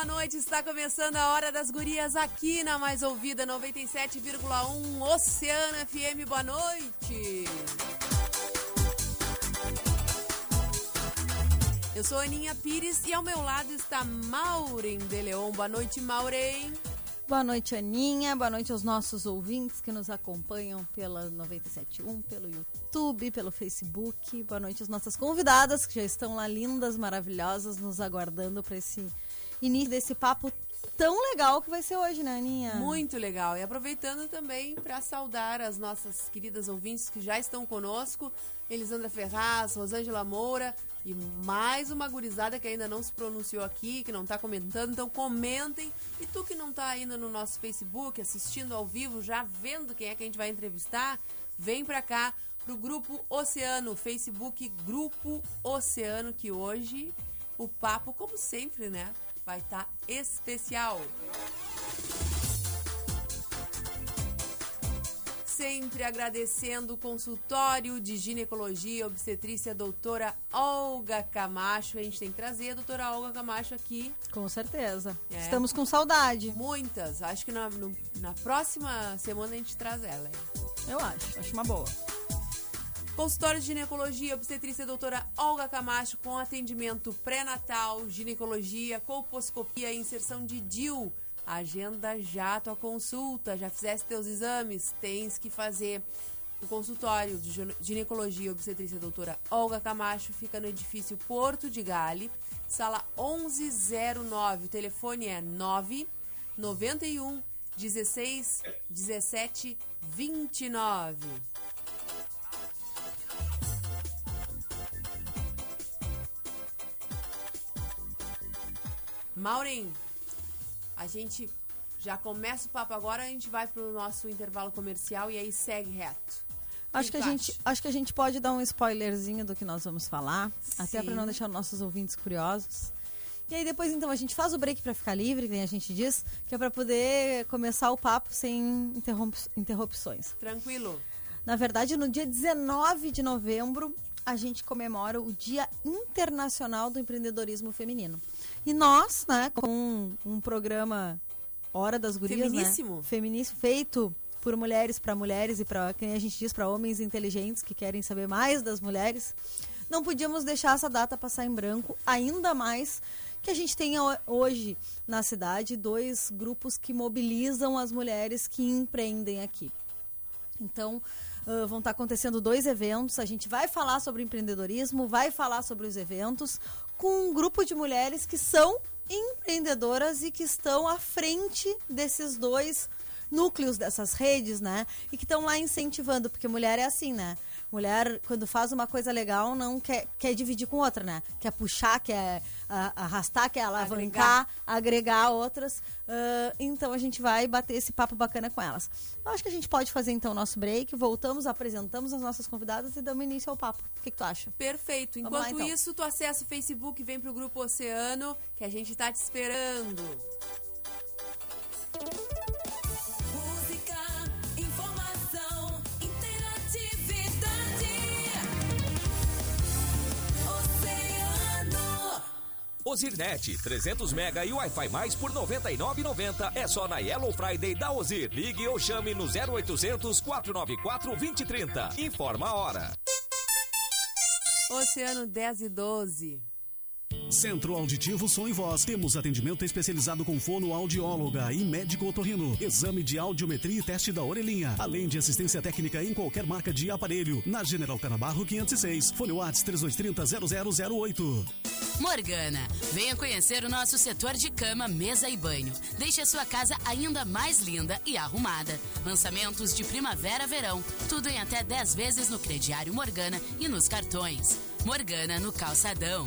Boa noite, está começando a Hora das Gurias aqui na Mais Ouvida 97,1 Oceano FM. Boa noite. Eu sou Aninha Pires e ao meu lado está Maureen de Leon. Boa noite, Maureen. Boa noite, Aninha. Boa noite aos nossos ouvintes que nos acompanham pela 97.1, pelo YouTube, pelo Facebook. Boa noite às nossas convidadas que já estão lá lindas, maravilhosas, nos aguardando para esse início desse papo tão legal que vai ser hoje, né, Aninha? Muito legal. E aproveitando também para saudar as nossas queridas ouvintes que já estão conosco, Elisandra Ferraz, Rosângela Moura e mais uma gurizada que ainda não se pronunciou aqui, que não está comentando. Então comentem. E tu que não está ainda no nosso Facebook, assistindo ao vivo, já vendo quem é que a gente vai entrevistar, vem para cá pro Grupo Oceano, Facebook Grupo Oceano, que hoje o papo, como sempre, né? Vai estar tá especial. Sempre agradecendo o consultório de ginecologia e obstetrícia doutora Olga Camacho. A gente tem que trazer a doutora Olga Camacho aqui. Com certeza. É. Estamos com saudade. Muitas. Acho que na, no, na próxima semana a gente traz ela. Eu acho. Acho uma boa. Consultório de ginecologia, obstetrícia doutora Olga Camacho com atendimento pré-natal, ginecologia, colposcopia e inserção de DIL. Agenda já tua consulta, já fizeste teus exames, tens que fazer. O consultório de ginecologia e obstetrícia doutora Olga Camacho fica no edifício Porto de Gale, sala 1109. O telefone é 9 91 16 17 29. Maureen, a gente já começa o papo agora, a gente vai pro nosso intervalo comercial e aí segue reto. Acho que, a gente, acho que a gente pode dar um spoilerzinho do que nós vamos falar, Sim. até para não deixar nossos ouvintes curiosos. E aí depois então a gente faz o break para ficar livre, que a gente diz, que é para poder começar o papo sem interrupções. Tranquilo. Na verdade, no dia 19 de novembro, a gente comemora o Dia Internacional do Empreendedorismo Feminino. E nós, né, com um, programa Hora das Gurias, Feminíssimo. né? Feminíssimo. Feito por mulheres para mulheres e para quem a gente diz para homens inteligentes que querem saber mais das mulheres. Não podíamos deixar essa data passar em branco, ainda mais que a gente tenha hoje na cidade dois grupos que mobilizam as mulheres que empreendem aqui. Então, Uh, vão estar acontecendo dois eventos. A gente vai falar sobre empreendedorismo, vai falar sobre os eventos com um grupo de mulheres que são empreendedoras e que estão à frente desses dois núcleos dessas redes, né? E que estão lá incentivando, porque mulher é assim, né? Mulher, quando faz uma coisa legal, não quer, quer dividir com outra, né? Quer puxar, quer uh, arrastar, quer alavancar, agregar, agregar outras. Uh, então a gente vai bater esse papo bacana com elas. Eu acho que a gente pode fazer então o nosso break, voltamos, apresentamos as nossas convidadas e damos início ao papo. O que, que tu acha? Perfeito. Enquanto lá, então. isso, tu acessa o Facebook, vem pro Grupo Oceano, que a gente tá te esperando. Ozirnet, 300 mega e Wi-Fi mais por 99,90 é só na Yellow Friday da Ozir. Ligue ou chame no 0800 494 2030. Informa a hora. Oceano 10 e 12. Centro Auditivo Som e Voz. Temos atendimento especializado com fono audióloga e médico otorrino. Exame de audiometria e teste da orelhinha. Além de assistência técnica em qualquer marca de aparelho. Na General Canabarro 506. Fone Whats 3230 0008. Morgana, venha conhecer o nosso setor de cama, mesa e banho. Deixe a sua casa ainda mais linda e arrumada. Lançamentos de primavera-verão, tudo em até 10 vezes no crediário Morgana e nos cartões. Morgana no calçadão.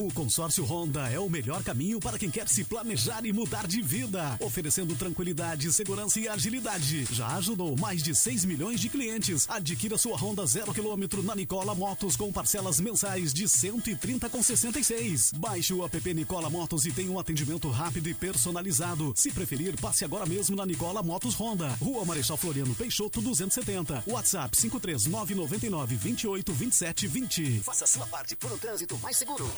O consórcio Honda é o melhor caminho para quem quer se planejar e mudar de vida, oferecendo tranquilidade, segurança e agilidade. Já ajudou mais de 6 milhões de clientes. Adquira sua Honda zero quilômetro na Nicola Motos com parcelas mensais de 130,66. Baixe o app Nicola Motos e tenha um atendimento rápido e personalizado. Se preferir, passe agora mesmo na Nicola Motos Honda, Rua Marechal Floriano Peixoto 270. WhatsApp 53999 28 27 20. Faça sua parte por um trânsito mais seguro.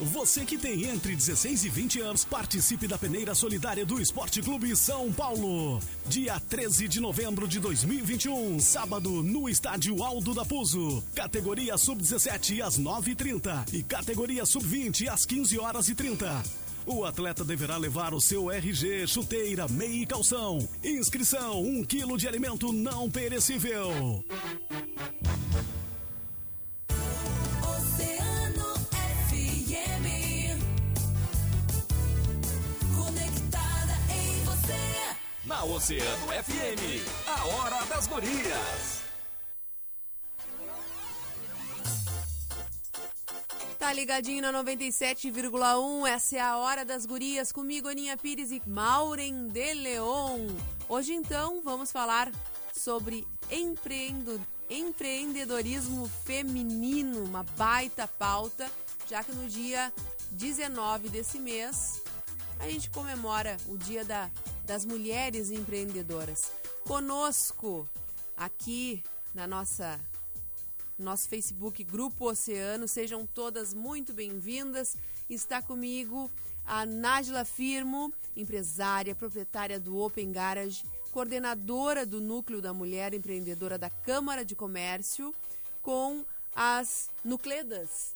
Você que tem entre 16 e 20 anos, participe da peneira solidária do Esporte Clube São Paulo. Dia 13 de novembro de 2021, sábado, no estádio Aldo da Puso. Categoria Sub-17 às 9h30 e categoria Sub-20 às 15 horas e 30. O atleta deverá levar o seu RG, chuteira, meia e calção. Inscrição: 1 um quilo de alimento não perecível. Oceano Na Oceano FM, a hora das gurias. Tá ligadinho na 97,1. Essa é a hora das gurias. Comigo, Aninha Pires e Maureen de Leon. Hoje, então, vamos falar sobre empreendo- empreendedorismo feminino, uma baita pauta, já que no dia 19 desse mês a gente comemora o Dia da- das Mulheres Empreendedoras. Conosco, aqui na nossa nosso Facebook Grupo Oceano. Sejam todas muito bem-vindas. Está comigo a Nájila Firmo, empresária, proprietária do Open Garage, coordenadora do Núcleo da Mulher Empreendedora da Câmara de Comércio, com as Nucledas.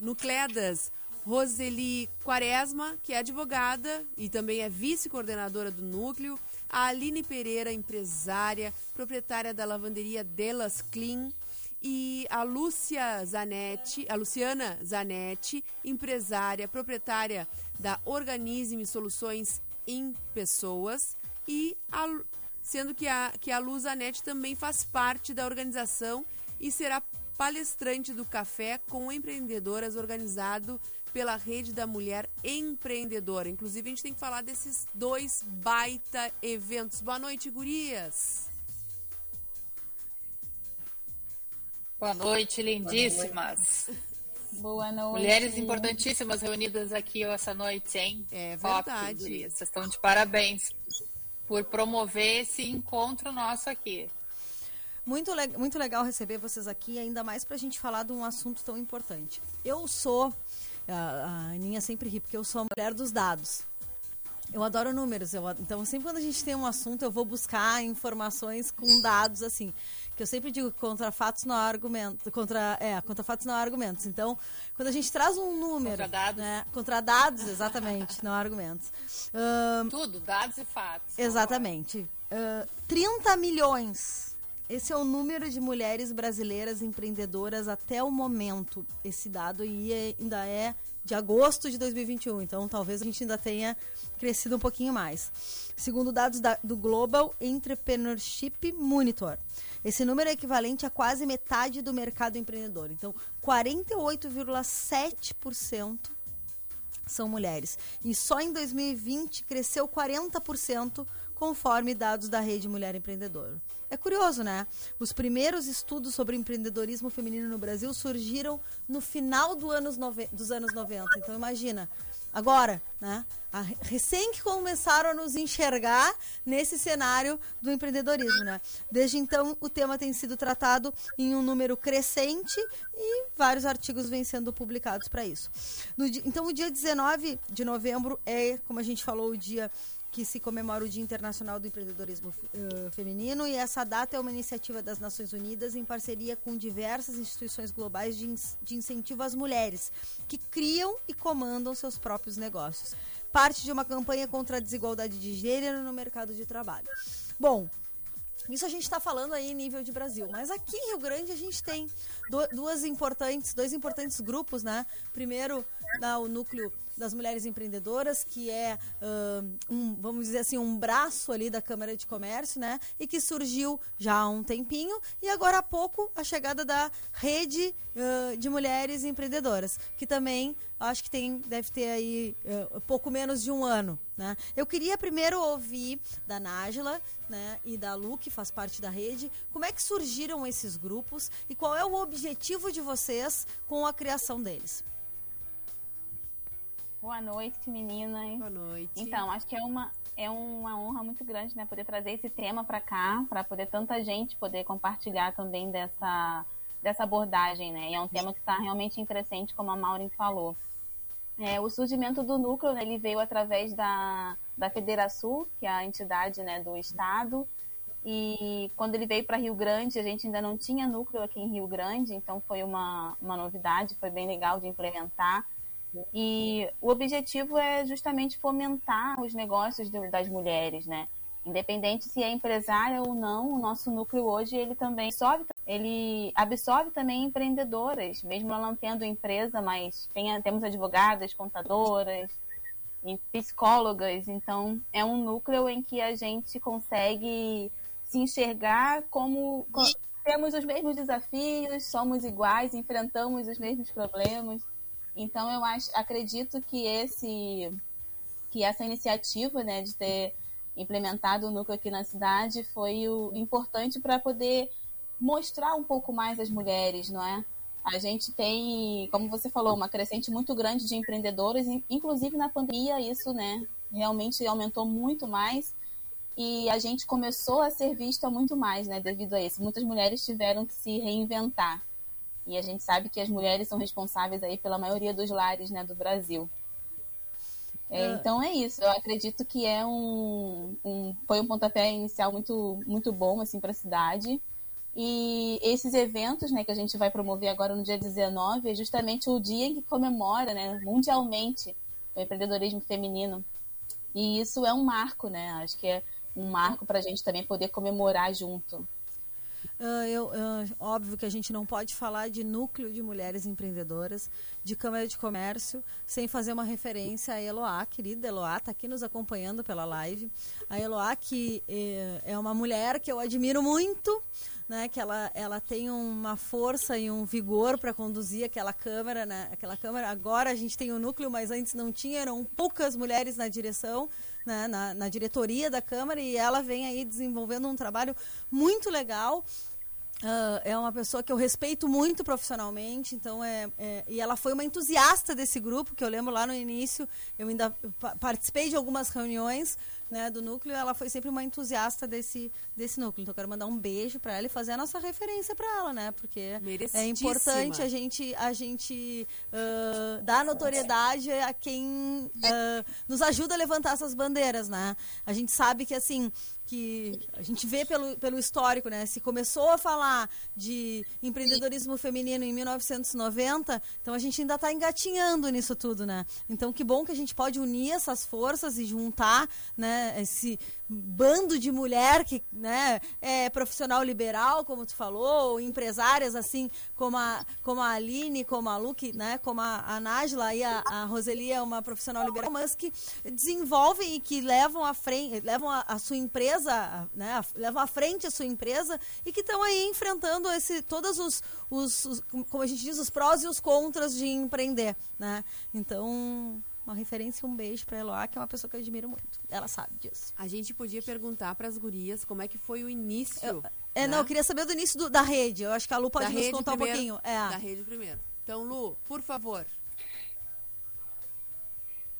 Nucledas. Roseli Quaresma, que é advogada e também é vice-coordenadora do núcleo. A Aline Pereira, empresária, proprietária da lavanderia Delas Clean e a Lúcia Zanetti, a Luciana Zanetti, empresária, proprietária da Organize Soluções em Pessoas e a sendo que a que a Lu Zanetti também faz parte da organização e será palestrante do Café com Empreendedoras organizado pela Rede da Mulher Empreendedora. Inclusive, a gente tem que falar desses dois baita eventos. Boa noite, gurias! Boa noite, lindíssimas. Boa noite. Mulheres importantíssimas reunidas aqui essa noite, hein? É Top, verdade. gurias. Vocês estão de parabéns por promover esse encontro nosso aqui. Muito, le- muito legal receber vocês aqui, ainda mais pra gente falar de um assunto tão importante. Eu sou, a, a Aninha sempre ri, porque eu sou a mulher dos dados. Eu adoro números, eu, então sempre quando a gente tem um assunto eu vou buscar informações com dados, assim. Que eu sempre digo que contra fatos não há argumentos. Contra, é, contra fatos não há argumentos. Então, quando a gente traz um número. Contra dados. Né, contra dados, exatamente, não há argumentos. Ahn, Tudo, dados e fatos. Exatamente. Ah, 30 milhões. Esse é o número de mulheres brasileiras empreendedoras até o momento. Esse dado aí é- ainda é de agosto de 2021, então talvez a gente ainda tenha crescido um pouquinho mais. Segundo dados da- do Global Entrepreneurship Monitor, esse número é equivalente a quase metade do mercado empreendedor. Então, 48,7% são mulheres. E só em 2020 cresceu 40%, conforme dados da Rede Mulher Empreendedora. É curioso, né? Os primeiros estudos sobre empreendedorismo feminino no Brasil surgiram no final do anos dos anos 90. Então imagina, agora, né? A- recém que começaram a nos enxergar nesse cenário do empreendedorismo, né? Desde então, o tema tem sido tratado em um número crescente e vários artigos vêm sendo publicados para isso. Então, o dia 19 de novembro é, como a gente falou, o dia que se comemora o Dia Internacional do Empreendedorismo eh, Feminino e essa data é uma iniciativa das Nações Unidas em parceria com diversas instituições globais de, ins- de incentivo às mulheres que criam e comandam seus próprios negócios. Parte de uma campanha contra a desigualdade de gênero no mercado de trabalho. Bom, isso a gente está falando aí em nível de Brasil, mas aqui em Rio Grande a gente tem du- duas importantes, dois importantes grupos, né? Primeiro, dá o núcleo das mulheres empreendedoras, que é ah, um, vamos dizer assim, um braço ali da Câmara de Comércio, né? E que surgiu já há um tempinho e agora há pouco a chegada da rede ah, de mulheres empreendedoras, que também acho que tem deve ter aí ah, pouco menos de um ano, né? Eu queria primeiro ouvir da Nájila, né, e da Lu, que faz parte da rede, como é que surgiram esses grupos e qual é o objetivo de vocês com a criação deles? Boa noite, meninas. Boa noite. Então, acho que é uma, é uma honra muito grande, né, poder trazer esse tema para cá, para poder tanta gente poder compartilhar também dessa, dessa abordagem, né? E é um tema que está realmente em crescente, como a Maureen falou. É, o surgimento do núcleo, né, ele veio através da, da Federação, que é a entidade né, do Estado, e quando ele veio para Rio Grande, a gente ainda não tinha núcleo aqui em Rio Grande, então foi uma, uma novidade, foi bem legal de implementar. E o objetivo é justamente fomentar os negócios das mulheres, né? Independente se é empresária ou não, o nosso núcleo hoje ele também absorve, ele absorve também empreendedoras, mesmo ela não tendo empresa, mas tem, temos advogadas, contadoras, psicólogas, então é um núcleo em que a gente consegue se enxergar como co- temos os mesmos desafios, somos iguais, enfrentamos os mesmos problemas. Então eu acho, acredito que esse que essa iniciativa, né, de ter implementado o núcleo aqui na cidade foi o importante para poder mostrar um pouco mais as mulheres, não é? A gente tem, como você falou, uma crescente muito grande de empreendedoras, in- inclusive na pandemia isso, né, realmente aumentou muito mais e a gente começou a ser vista muito mais, né, devido a isso. Muitas mulheres tiveram que se reinventar. E a gente sabe que as mulheres são responsáveis aí pela maioria dos lares, né, do Brasil. É, Ah. Então é isso. Eu acredito que é um, um foi um pontapé inicial muito muito bom assim para a cidade. E esses eventos, né, que a gente vai promover agora no dia 19, é justamente o dia em que comemora, né, mundialmente o empreendedorismo feminino. E isso é um marco, né? Acho que é um marco para a gente também poder comemorar junto. Ah, eu, ah, óbvio que a gente não pode falar de núcleo de mulheres empreendedoras, de Câmara de Comércio, sem fazer uma referência à Eloá, querida Eloá, está aqui nos acompanhando pela live. A Eloá, que eh, é uma mulher que eu admiro muito, né, que ela, ela tem uma força e um vigor para conduzir aquela câmara, né, aquela câmara. Agora a gente tem o núcleo, mas antes não tinha, eram poucas mulheres na direção, né, na, na diretoria da câmara, e ela vem aí desenvolvendo um trabalho muito legal. Ah, é uma pessoa que eu respeito muito profissionalmente, então é, é- e ela foi uma entusiasta desse grupo, que eu lembro lá no início, eu ainda pa- participei de algumas reuniões né, do núcleo, ela foi sempre uma entusiasta desse, desse núcleo. Então eu quero mandar um beijo para ela e fazer a nossa referência para ela, né? Porque é importante a gente a gente ah, dar notoriedade a quem ah, nos ajuda a levantar essas bandeiras, né? A gente sabe que assim que a gente vê pelo, pelo histórico, né? Se começou a falar de empreendedorismo feminino em 1990, então a gente ainda está engatinhando nisso tudo, né? Então que bom que a gente pode unir essas forças e juntar, né? Esse bando de mulher que, né? É profissional liberal, como tu falou, ou empresárias assim como a como a Aline, como a Luque, né? Como a, a Nájila e a, a Roseli é uma profissional liberal, mas que desenvolvem e que levam à frente, levam a, a sua empresa, né? levam à frente a sua empresa e que estão aí enfrentando esse todos os, os, os como a gente diz os prós e os contras de empreender, né? Então uma referência e um beijo pra Eloá, que é uma pessoa que eu admiro muito. Ela sabe disso. A gente podia perguntar pras gurias como é que foi o início. Eu- é, né? não, eu queria saber do início do- da rede. Eu acho que a Lu pode Da nos contar primeiro. um pouquinho. É. Da rede primeiro. Então, Lu, por favor.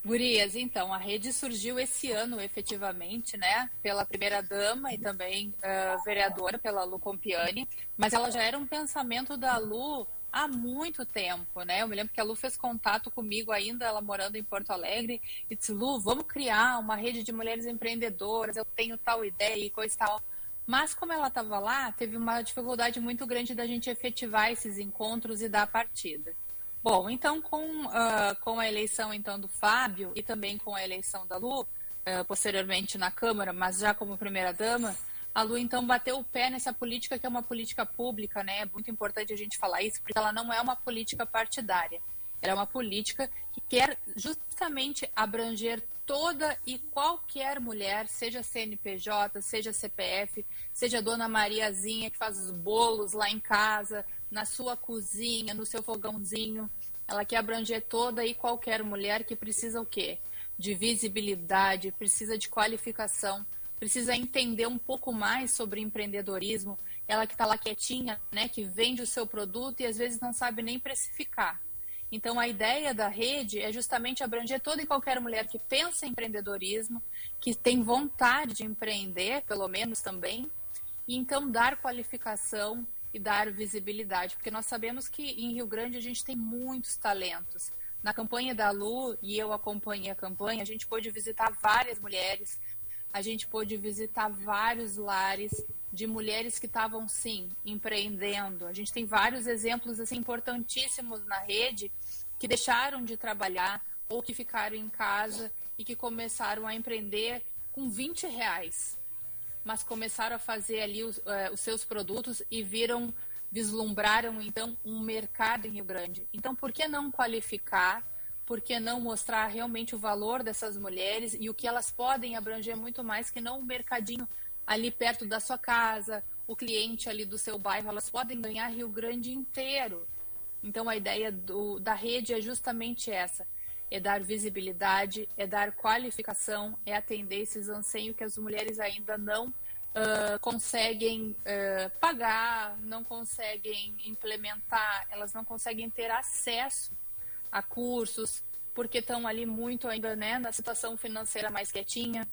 Gurias, então, a rede surgiu esse ano, efetivamente, né? Pela primeira dama e também ah, vereadora, pela Lu Compiani. Mas ela já era um pensamento da Lu há muito tempo, né? Eu me lembro que a Lu fez contato comigo ainda, ela morando em Porto Alegre, e disse, Lu, vamos criar uma rede de mulheres empreendedoras, eu tenho tal ideia e coisa e tal. Mas como ela estava lá, teve uma dificuldade muito grande da gente efetivar esses encontros e dar partida. Bom, então com, ah, com a eleição então do Fábio e também com a eleição da Lu, ah, posteriormente na Câmara, mas já como primeira-dama, a Lu então bateu o pé nessa política que é uma política pública, né? É muito importante a gente falar isso, porque ela não é uma política partidária. Ela é uma política que quer justamente abranger toda e qualquer mulher, seja CNPJ, seja CPF, seja Dona Mariazinha que faz os bolos lá em casa, na sua cozinha, no seu fogãozinho. Ela quer abranger toda e qualquer mulher que precisa o quê? De visibilidade, precisa de qualificação, precisa entender um pouco mais sobre empreendedorismo. Ela que está lá quietinha, né, que vende o seu produto e às vezes não sabe nem precificar. Então, a ideia da rede é justamente abranger toda e qualquer mulher que pensa em empreendedorismo, que tem vontade de empreender, pelo menos também, e então dar qualificação e dar visibilidade, porque nós sabemos que em Rio Grande a gente tem muitos talentos. Na campanha da Lu, e eu acompanhei a campanha, a gente pôde visitar várias mulheres, a gente pôde visitar vários lares de mulheres que estavam, sim, empreendendo. A gente tem vários exemplos assim, importantíssimos na rede que deixaram de trabalhar ou que ficaram em casa e que começaram a empreender com 20 reais mas começaram a fazer ali os, eh, os seus produtos e viram, vislumbraram então um mercado em Rio Grande. Então, por que não qualificar? Por que não mostrar realmente o valor dessas mulheres e o que elas podem abranger muito mais que não o mercadinho ali perto da sua casa, o cliente ali do seu bairro, elas podem ganhar Rio Grande inteiro. Então, a ideia do, da rede é justamente essa: é dar visibilidade, é dar qualificação, é atender esses anseios que as mulheres ainda não ah, conseguem ah, pagar, não conseguem implementar, elas não conseguem ter acesso a cursos, porque estão ali muito ainda né, na situação financeira mais quietinha.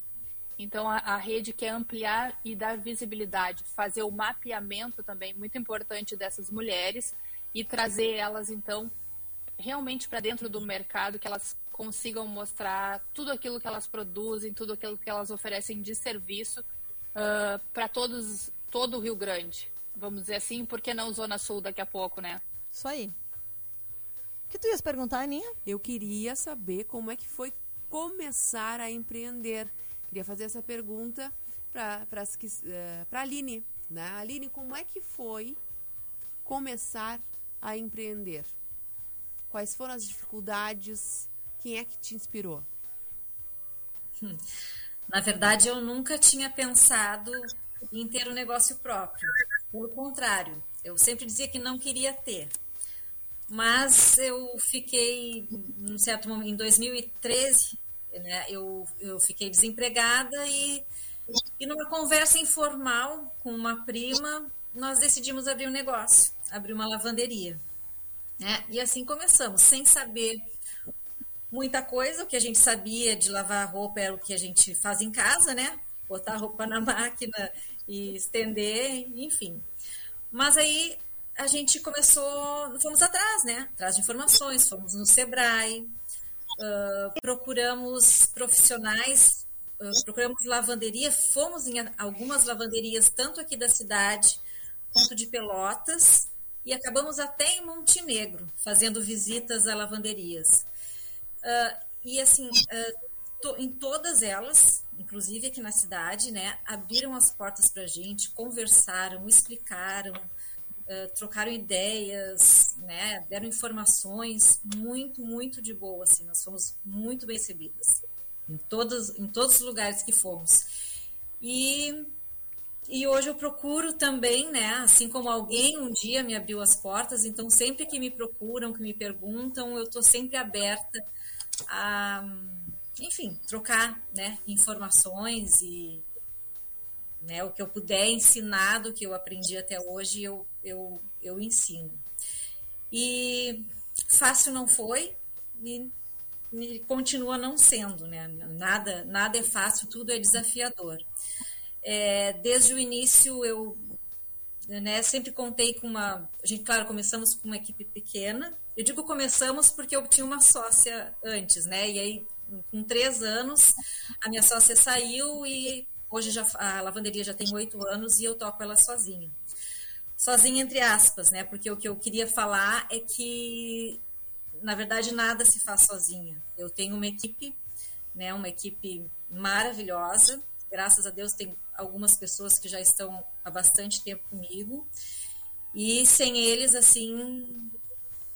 Então, a, a rede quer ampliar e dar visibilidade, fazer o mapeamento também, muito importante dessas mulheres, e trazer elas, então, realmente para dentro do mercado, que elas consigam mostrar tudo aquilo que elas produzem, tudo aquilo que elas oferecem de serviço para todos, todo o Rio Grande. Vamos dizer assim, por que não Zona Sul daqui a pouco, né? Isso aí. O que tu ias perguntar, Aninha? Eu queria saber como é que foi começar a empreender. Queria fazer essa pergunta para a Aline. Né? Aline, como é que foi começar a empreender? Quais foram as dificuldades? Quem é que te inspirou? Na verdade, eu nunca tinha pensado em ter um negócio próprio. Pelo contrário, eu sempre dizia que não queria ter. Mas eu fiquei, num certo momento, em 2013, né, eu, eu fiquei desempregada e, e numa conversa informal com uma prima, nós decidimos abrir um negócio, abrir uma lavanderia. Né? E assim começamos, sem saber muita coisa. O que a gente sabia de lavar roupa era o que a gente faz em casa, né? Botar a roupa na máquina e estender, enfim. Mas aí a gente começou, fomos atrás, né? Atrás de informações, fomos no Sebrae, uh, procuramos profissionais, uh, procuramos lavanderia, fomos em algumas lavanderias, tanto aqui da cidade quanto de Pelotas, e acabamos até em Montenegro, fazendo visitas a lavanderias. Uh, e assim, to, em todas elas, inclusive aqui na cidade, né, abriram as portas para a gente, conversaram, explicaram, trocaram ideias, né, deram informações muito, muito de boa. Assim, nós fomos muito bem recebidas em todos, em todos os lugares que fomos. E e hoje eu procuro também, né? Assim como alguém um dia me abriu as portas, então sempre que me procuram, que me perguntam, eu estou sempre aberta a, enfim, trocar né, informações e né, o que eu puder ensinar do que eu aprendi até hoje, eu, eu, eu ensino. E fácil não foi e, e continua não sendo, né? Nada, nada é fácil, tudo é desafiador. É, desde o início eu né, sempre contei com uma. A gente, claro, começamos com uma equipe pequena. Eu digo começamos porque eu tinha uma sócia antes, né? E aí, com três anos, a minha sócia saiu e hoje já, a lavanderia já tem oito anos e eu toco ela sozinha. Sozinha, entre aspas, né? Porque o que eu queria falar é que, na verdade, nada se faz sozinha. Eu tenho uma equipe, né? Uma equipe maravilhosa. Graças a Deus, tem algumas pessoas que já estão há bastante tempo comigo. E sem eles, assim,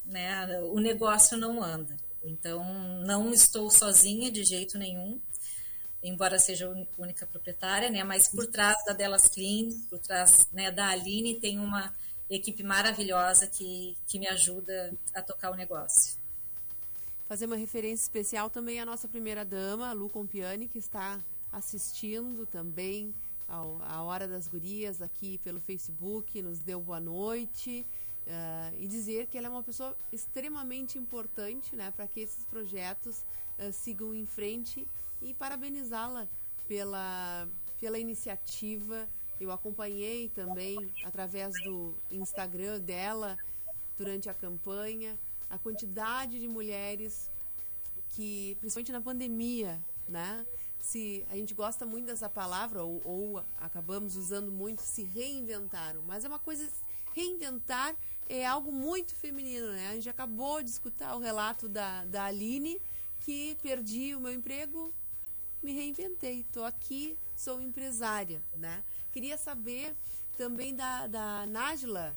né, o negócio não anda. Então, não estou sozinha de jeito nenhum, embora seja única proprietária, né, mas por trás da Delas Clean, por trás né, da Aline, tem uma equipe maravilhosa que, que me ajuda a tocar o negócio. Fazer uma referência especial também à nossa primeira dama, a Lu Compiani, que está assistindo também ao, a Hora das Gurias aqui pelo Facebook, nos deu boa noite. Uh, e dizer que ela é uma pessoa extremamente importante né, para que esses projetos uh, sigam em frente e parabenizá-la pela, pela iniciativa. Eu acompanhei também através do Instagram dela durante a campanha a quantidade de mulheres que, principalmente na pandemia, né, se a gente gosta muito dessa palavra ou, ou, acabamos usando muito se reinventaram, mas é uma coisa reinventar é algo muito feminino, né? A gente acabou de escutar o relato da, da Aline que perdi o meu emprego, me reinventei, estou aqui, sou empresária, né? Queria saber também da, da Nájila,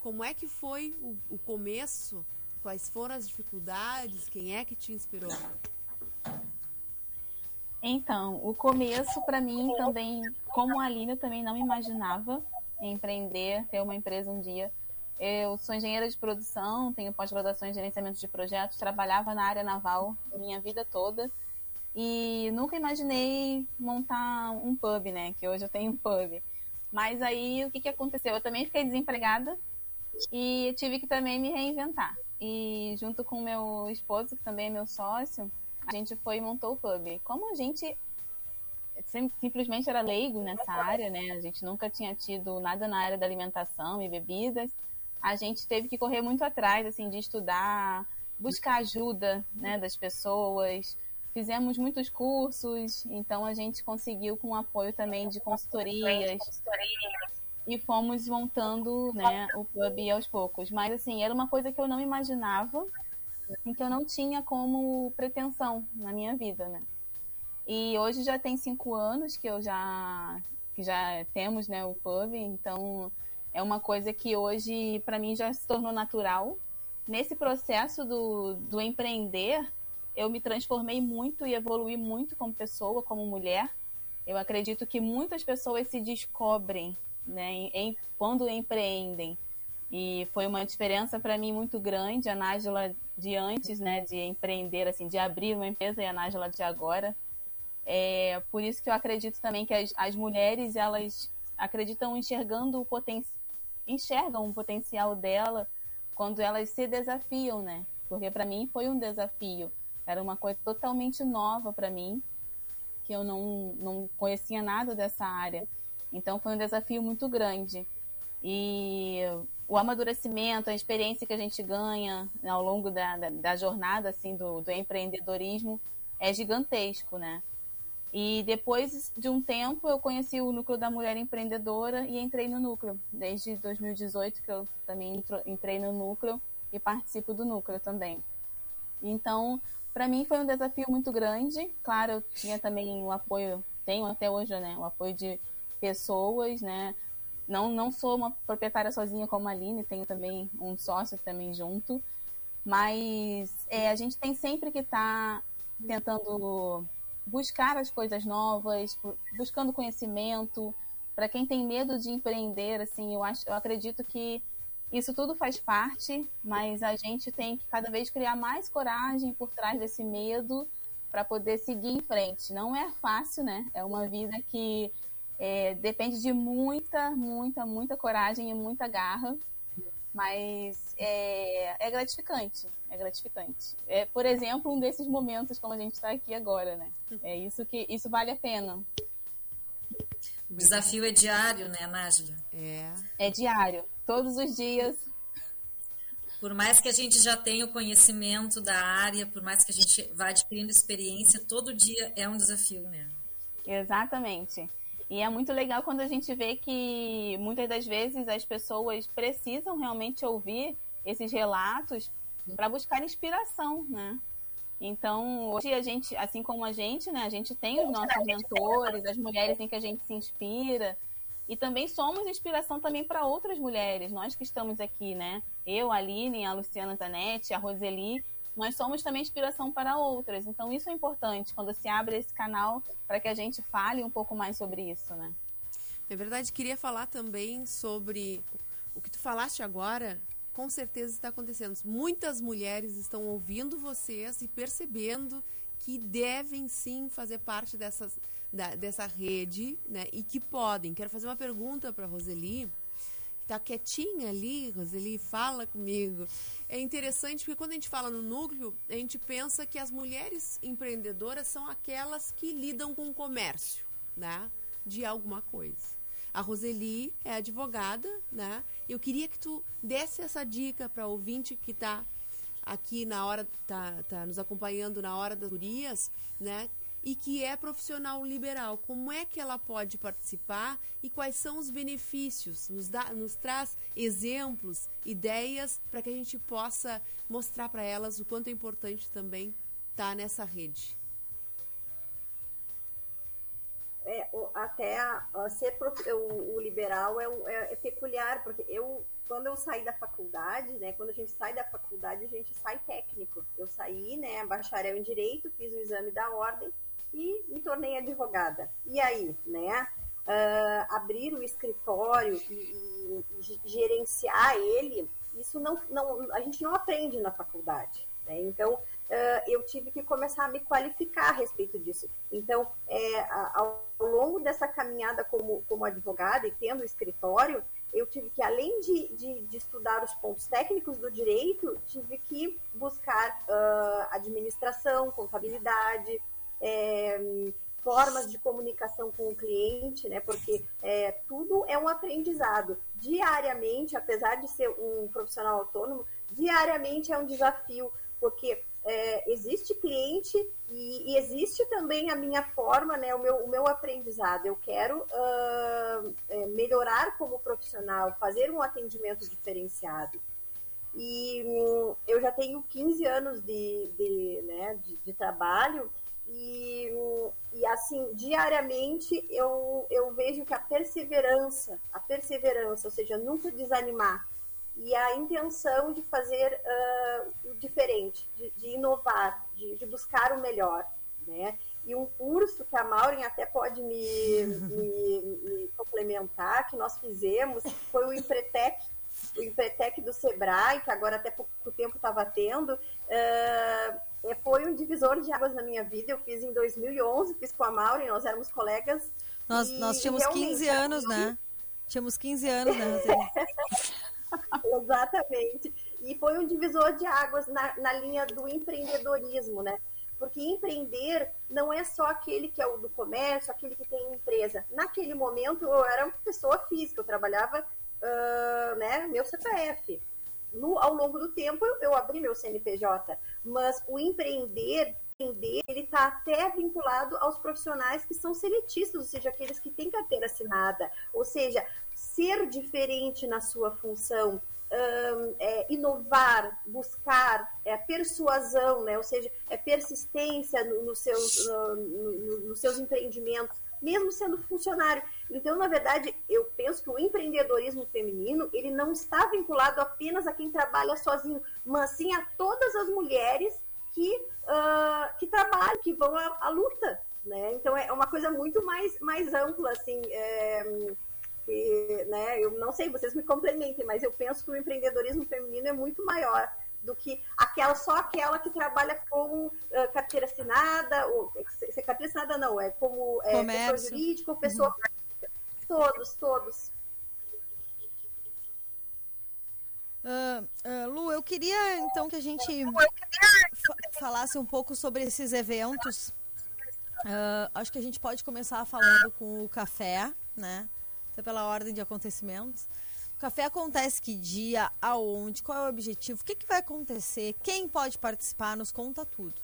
como é que foi o, o começo, quais foram as dificuldades, quem é que te inspirou? Então, o começo para mim também, como a Aline, eu também não imaginava empreender, ter uma empresa um dia. Eu sou engenheira de produção, tenho pós-graduação em gerenciamento de projetos, trabalhava na área naval minha vida toda e nunca imaginei montar um pub, né? Que hoje eu tenho um pub. Mas aí o que, que aconteceu? Eu também fiquei desempregada e tive que também me reinventar. E junto com meu esposo, que também é meu sócio, a gente foi e montou o pub. Como a gente simplesmente era leigo nessa área, né? A gente nunca tinha tido nada na área da alimentação e bebidas. A gente teve que correr muito atrás, assim, de estudar, buscar ajuda, né, das pessoas. Fizemos muitos cursos, então a gente conseguiu com o apoio também de consultorias e fomos montando, né, o pub aos poucos. Mas assim, era uma coisa que eu não imaginava em que eu não tinha como pretensão na minha vida, né? E hoje já tem cinco anos que eu já que já temos, né, o pub, então é uma coisa que hoje para mim já se tornou natural. Nesse processo do, do empreender, eu me transformei muito e evolui muito como pessoa, como mulher. Eu acredito que muitas pessoas se descobrem, né, em, quando empreendem. E foi uma diferença para mim muito grande. A Nájila de antes, né, de empreender, assim, de abrir uma empresa e a Nájila de agora. É por isso que eu acredito também que as, as mulheres, elas acreditam enxergando o potencial, enxergam o potencial dela quando elas se desafiam, né? Porque para mim foi um desafio. Era uma coisa totalmente nova para mim, que eu não, não conhecia nada dessa área. Então foi um desafio muito grande. E o amadurecimento, a experiência que a gente ganha ao longo da, da, da jornada assim do, do, empreendedorismo é gigantesco, né? E depois de um tempo eu conheci o núcleo da mulher empreendedora e entrei no núcleo. Desde 2018 que eu também entrei no núcleo e participo do núcleo também. Então, para mim foi um desafio muito grande. Claro, eu tinha também o apoio, tenho até hoje, né, o apoio de pessoas, né, não, não sou uma proprietária sozinha como a Aline, tenho também um sócio também junto. Mas é, a gente tem sempre que estar tá tentando buscar as coisas novas, buscando conhecimento. Para quem tem medo de empreender, assim, eu, acho, eu acredito que isso tudo faz parte, mas a gente tem que cada vez criar mais coragem por trás desse medo para poder seguir em frente. Não é fácil, né? É uma vida que é, depende de muita, muita, muita coragem e muita garra, mas é, é gratificante, é gratificante. É, por exemplo, um desses momentos como a gente está aqui agora, né? É isso que isso vale a pena. O desafio é diário, né, Nájila? É. É diário, todos os dias. Por mais que a gente já tenha o conhecimento da área, por mais que a gente vá adquirindo experiência, todo dia é um desafio, né? Exatamente. E é muito legal quando a gente vê que muitas das vezes as pessoas precisam realmente ouvir esses relatos para buscar inspiração, né? Então, hoje a gente, assim como a gente, né, a gente tem os nossos mentores, as mulheres em que a gente se inspira, e também somos inspiração também para outras mulheres, nós que estamos aqui, né? Eu, a Aline, a Luciana Zanetti, a Roseli, nós somos também inspiração para outras. Então, isso é importante quando se abre esse canal para que a gente fale um pouco mais sobre isso, né? É verdade, queria falar também sobre o que tu falaste agora, com certeza está acontecendo. Muitas mulheres estão ouvindo vocês e percebendo que devem sim fazer parte dessas, da, dessa rede, né? E que podem. Quero fazer uma pergunta para Roseli. Tá quietinha ali, Roseli, fala comigo. É interessante porque quando a gente fala no núcleo, a gente pensa que as mulheres empreendedoras são aquelas que lidam com o comércio, né? De alguma coisa. A Roseli é advogada, né? Eu queria que tu desse essa dica para ouvinte que está aqui na hora, tá, tá nos acompanhando na hora das gurias, né? E que é profissional liberal. Como é que ela pode participar e quais são os benefícios? Nos, dá, nos traz exemplos, ideias para que a gente possa mostrar para elas o quanto é importante também estar tá nessa rede. É, até a- a ser prof- o, o liberal é, é- é peculiar, porque eu, quando eu saí da faculdade, né, quando a gente sai da faculdade, a gente sai técnico. Eu saí, né, bacharel em Direito, fiz o exame da ordem e me tornei advogada. E aí, né, ah, abrir o escritório e, e- ge- gerenciar ele, isso não, não, a gente não aprende na faculdade. Né? Então, ah, eu tive que começar a me qualificar a respeito disso. Então, é, ao longo dessa caminhada como, como advogada e tendo escritório, eu tive que, além de, de, de estudar os pontos técnicos do direito, tive que buscar ah, administração, contabilidade, é, formas de comunicação com o cliente, né? Porque é, tudo é um aprendizado. Diariamente, apesar de ser um profissional autônomo, diariamente é um desafio, porque é, existe cliente e, e existe também a minha forma, né? O meu, o meu aprendizado. Eu quero ah, é, melhorar como profissional, fazer um atendimento diferenciado. E hum, eu já tenho 15 anos de, de, né, de, de trabalho e, hum, e assim, diariamente eu, eu vejo que a perseverança, a perseverança, ou seja, nunca desanimar, e a intenção de fazer ah, o diferente, de, de inovar, de, de buscar o melhor, né? E um curso que a Maureen até pode me, me, me complementar, que nós fizemos, foi o Empretec, o Empretec do Sebrae, que agora até pouco tempo estava tendo, é, foi um divisor de águas na minha vida. Eu fiz em 2011, fiz com a Maureen, nós éramos colegas. Nós, e nós tínhamos realmente, 15 anos, né? Tínhamos 15 anos, né? Exatamente. E foi um divisor de águas na, na linha do empreendedorismo, né? Porque empreender não é só aquele que é o do comércio, aquele que tem empresa. Naquele momento eu era uma pessoa física, eu trabalhava, ah, né, meu CPF. No, ao longo do tempo eu, eu abri meu CNPJ, mas o empreender, empreender ele está até vinculado aos profissionais que são seletistas, ou seja, aqueles que têm carteira assinada, ou seja, ser diferente na sua função, ahn, é, inovar, buscar, é, persuasão, né? ou seja, é persistência no- nos seus, no- no- nos seus empreendimentos, mesmo sendo funcionário. Então, na verdade, eu penso que o empreendedorismo feminino ele não está vinculado apenas a quem trabalha sozinho, mas sim a todas as mulheres que, ah, que trabalham, que vão à, à luta. Né? Então, é uma coisa muito mais, mais ampla, assim, é, E, né, eu não sei, vocês me complementem, mas eu penso que o empreendedorismo feminino é muito maior do que aquela só aquela que trabalha como uh, carteira assinada, ou ser carteira assinada não, é como é, pessoa jurídica ou pessoa física. Todos, todos. Ah, ah, Lu, eu queria então que a gente fa- falasse um pouco sobre esses eventos. Ah, acho que a gente pode começar falando com o café, né? Até pela ordem de acontecimentos. O café acontece que dia, aonde, qual é o objetivo, o que, que vai acontecer, quem pode participar, nos conta tudo.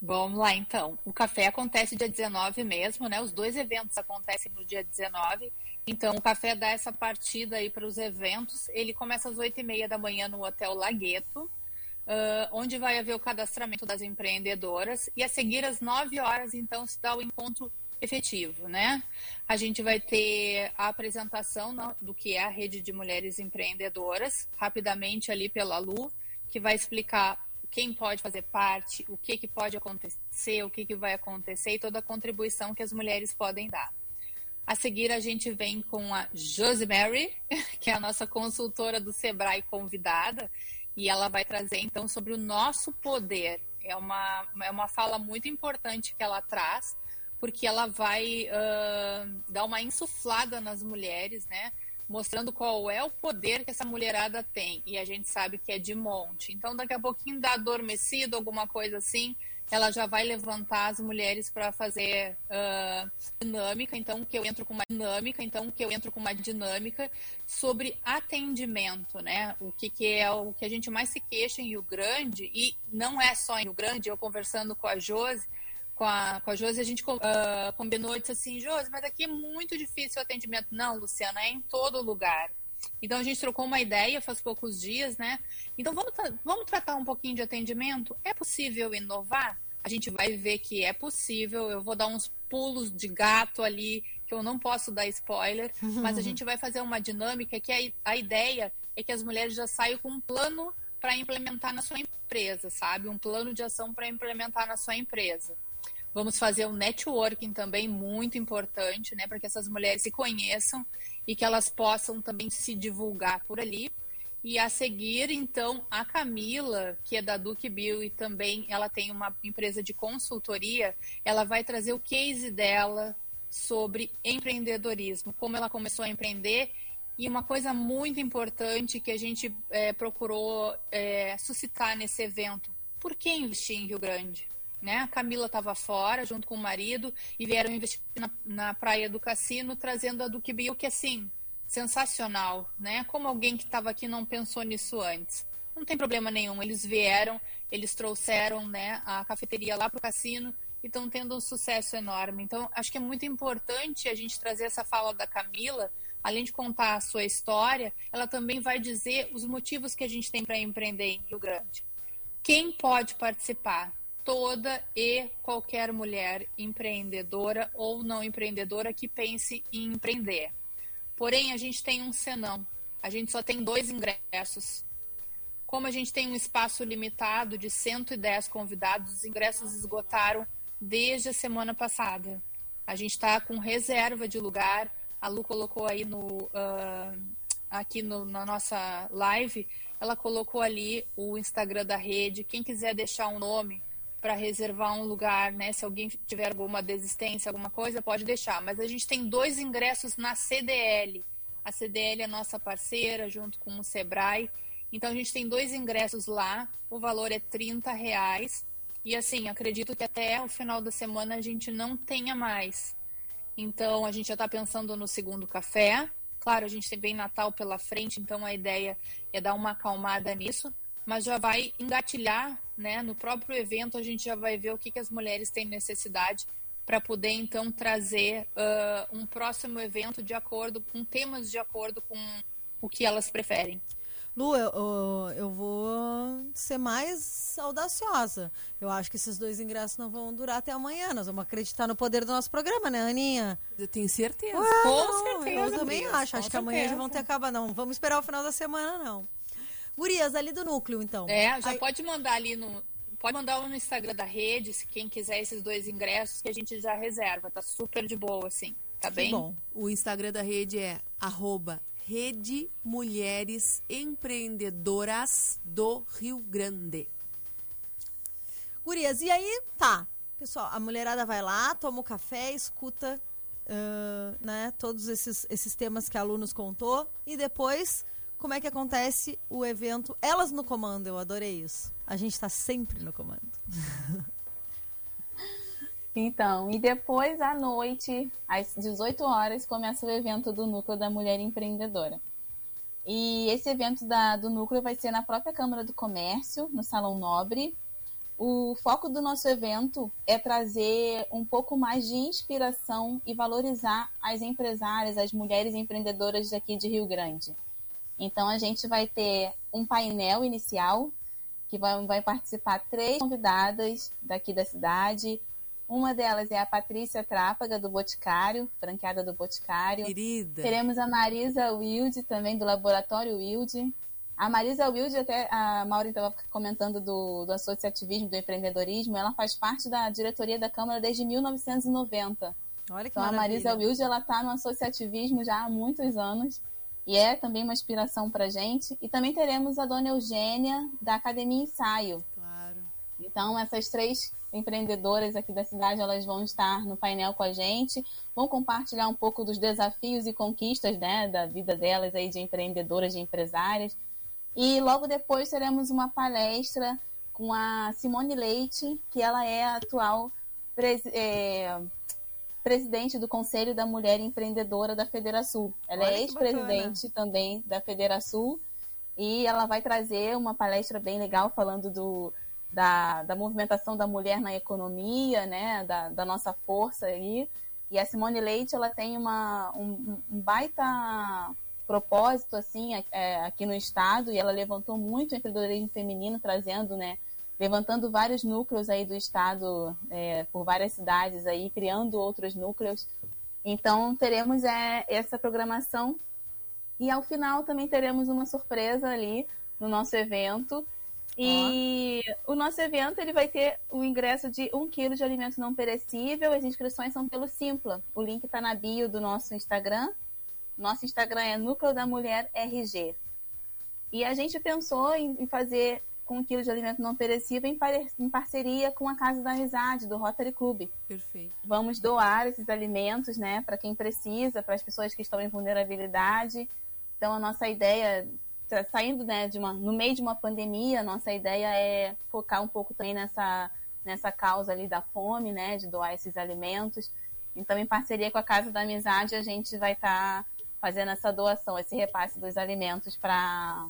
Vamos lá, então. O café acontece dia 19 mesmo, né? Os dois eventos acontecem no dia 19. Então, o café dá essa partida aí para os eventos. Ele começa às 8h30 da manhã no Hotel Lagueto, ah, onde vai haver o cadastramento das empreendedoras. E a seguir, às 9 horas, então, se dá o encontro efetivo, né? A gente vai ter a apresentação do que é a Rede de Mulheres Empreendedoras, rapidamente ali pela Lu, que vai explicar quem pode fazer parte, o que, que pode acontecer, o que, que vai acontecer e toda a contribuição que as mulheres podem dar. A seguir, a gente vem com a Josemary, que é a nossa consultora do Sebrae convidada, e ela vai trazer então sobre o nosso poder. É uma, é uma fala muito importante que ela traz, porque ela vai ah, dar uma insuflada nas mulheres, né? Mostrando qual é o poder que essa mulherada tem. E a gente sabe que é de monte. Então, daqui a pouquinho dá adormecido, alguma coisa assim, ela já vai levantar as mulheres para fazer ah, dinâmica. Então, que eu entro com uma dinâmica. Então, que eu entro com uma dinâmica sobre atendimento, né? O que, que é o que a gente mais se queixa em Rio Grande e não é só em Rio Grande. Eu conversando com a Josi, com a, com a Josi, a gente ah, combinou e disse assim, Josi, mas aqui é muito difícil o atendimento. Não, Luciana, é em todo lugar. Então a gente trocou uma ideia faz poucos dias, né? Então vamos, vamos tratar um pouquinho de atendimento? É possível inovar? A gente vai ver que é possível. Eu vou dar uns pulos de gato ali, que eu não posso dar spoiler, mas a gente vai fazer uma dinâmica que a, a ideia é que as mulheres já saiam com um plano para implementar na sua empresa, sabe? Um plano de ação para implementar na sua empresa. Vamos fazer um networking também muito importante, né, para que essas mulheres se conheçam e que elas possam também se divulgar por ali. E a seguir, então, a Camila, que é da Duke Bill e também ela tem uma empresa de consultoria, ela vai trazer o case dela sobre empreendedorismo, como ela começou a empreender e uma coisa muito importante que a gente eh, procurou eh, suscitar nesse evento: por que investir em Rio Grande? Né? A Camila estava fora junto com o marido e vieram investir na, na praia do Cassino, trazendo a Duque Bio, que assim, sensacional, né? Como alguém que estava aqui não pensou nisso antes. Não tem problema nenhum, eles vieram, eles trouxeram né, a cafeteria lá para o cassino e estão tendo um sucesso enorme. Então, acho que é muito importante a gente trazer essa fala da Camila, além de contar a sua história, ela também vai dizer os motivos que a gente tem para empreender em Rio Grande. Quem pode participar? Toda e qualquer mulher empreendedora ou não empreendedora que pense em empreender. Porém, a gente tem um senão. A gente só tem dois ingressos. Como a gente tem um espaço limitado de 110 convidados, os ingressos esgotaram desde a semana passada. A gente está com reserva de lugar. A Lu colocou aí no, ah, aqui no- na nossa live, ela colocou ali o Instagram da rede. Quem quiser deixar um nome para reservar um lugar, né? Se alguém tiver alguma desistência, alguma coisa, pode deixar. Mas a gente tem dois ingressos na CDL. A CDL é nossa parceira, junto com o Sebrae. Então a gente tem dois ingressos lá. O valor é 30 reais. E assim, acredito que até o final da semana a gente não tenha mais. Então a gente já está pensando no segundo café. Claro, a gente tem bem Natal pela frente, então a ideia é dar uma acalmada nisso, mas já vai engatilhar, né? No próprio evento a gente já vai ver o que, que as mulheres têm necessidade para poder então trazer ah, um próximo evento de acordo com temas de acordo com o que elas preferem. Lu, eu, eu, vou ser mais audaciosa. Eu acho que esses dois ingressos não vão durar até amanhã. Nós vamos acreditar no poder do nosso programa, né, Aninha? Eu tenho certeza. Ué, Com não, certeza, Eu também acho. com Acho que amanhã já vão ter acabado. Não, vamos esperar o final da semana, não. Gurias, ali do núcleo, então. É, já Aí- pode mandar ali no. Pode mandar no Instagram da rede, se quem quiser esses dois ingressos, que a gente já reserva. Tá super de boa, assim. Tá bem? bom. O Instagram da rede é arroba Rede Mulheres Empreendedoras do Rio Grande. Gurias, e aí, tá. Pessoal, a mulherada vai lá, toma o café, escuta ah, né, todos esses, esses temas que a Lu nos contou. E depois, como é que acontece o evento Elas no Comando? Eu adorei isso. A gente tá sempre no comando. Então, e depois à noite, às 18 horas, começa o evento do Núcleo da Mulher Empreendedora. E esse evento da- do Núcleo vai ser na própria Câmara do Comércio, no Salão Nobre. O foco do nosso evento é trazer um pouco mais de inspiração e valorizar as empresárias, as mulheres empreendedoras daqui de Rio Grande. Então, a gente vai ter um painel inicial, que vai, vai participar três convidadas daqui da cidade. Uma delas é a Patrícia Trápaga, do Boticário, franqueada do Boticário. Querida. Teremos a Marisa Wilde, também do Laboratório Wilde. A Marisa Wilde, até a Maureen estava comentando do, do associativismo, do empreendedorismo, ela faz parte da diretoria da Câmara desde 1990. Olha que Então a maravilha. Marisa Wilde, ela está no associativismo já há muitos anos e é também uma inspiração para gente. E também teremos a Dona Eugênia, da Academia Ensaio. Claro. Então, essas três empreendedoras aqui da cidade, elas vão estar no painel com a gente, vão compartilhar um pouco dos desafios e conquistas né, da vida delas aí de empreendedoras, de empresárias. E logo depois teremos uma palestra com a Simone Leite, que ela é a atual é, presidente do Conselho da Mulher Empreendedora da Federação. Ela Olha é ex-presidente também da Federação e ela vai trazer uma palestra bem legal falando do, da, da movimentação da mulher na economia, né, da, da nossa força aí. E a Simone Leite, ela tem uma, um, um baita propósito, assim, é, aqui no estado, e ela levantou muito o empreendedorismo feminino, trazendo, né, levantando vários núcleos aí do estado, é, por várias cidades aí, criando outros núcleos. Então, teremos é, essa programação e ao final também teremos uma surpresa ali no nosso evento. E o nosso evento ele vai ter o ingresso de um quilo de alimento não perecível. As inscrições são pelo Simpla. O link está na bio do nosso Instagram. Nosso Instagram é Núcleo da Mulher RG. E a gente pensou em fazer com um quilo de alimento não perecível em pare- em parceria com a Casa da Amizade, do Rotary Club. Perfeito. Vamos doar esses alimentos, né, para quem precisa, para as pessoas que estão em vulnerabilidade. Então, a nossa ideia, tá saindo né, de uma, no meio de uma pandemia, a nossa ideia é focar um pouco também nessa, nessa causa ali da fome, né, de doar esses alimentos. Então, em parceria com a Casa da Amizade, a gente vai estar fazendo essa doação, esse repasse dos alimentos para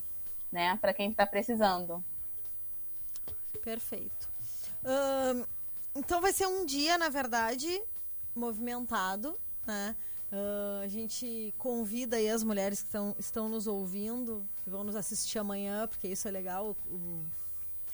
né, para quem está precisando. Perfeito. Então vai ser um dia, na verdade, movimentado, né? Ah, a gente convida aí as mulheres que estão, estão nos ouvindo, que vão nos assistir amanhã, porque isso é legal. O, o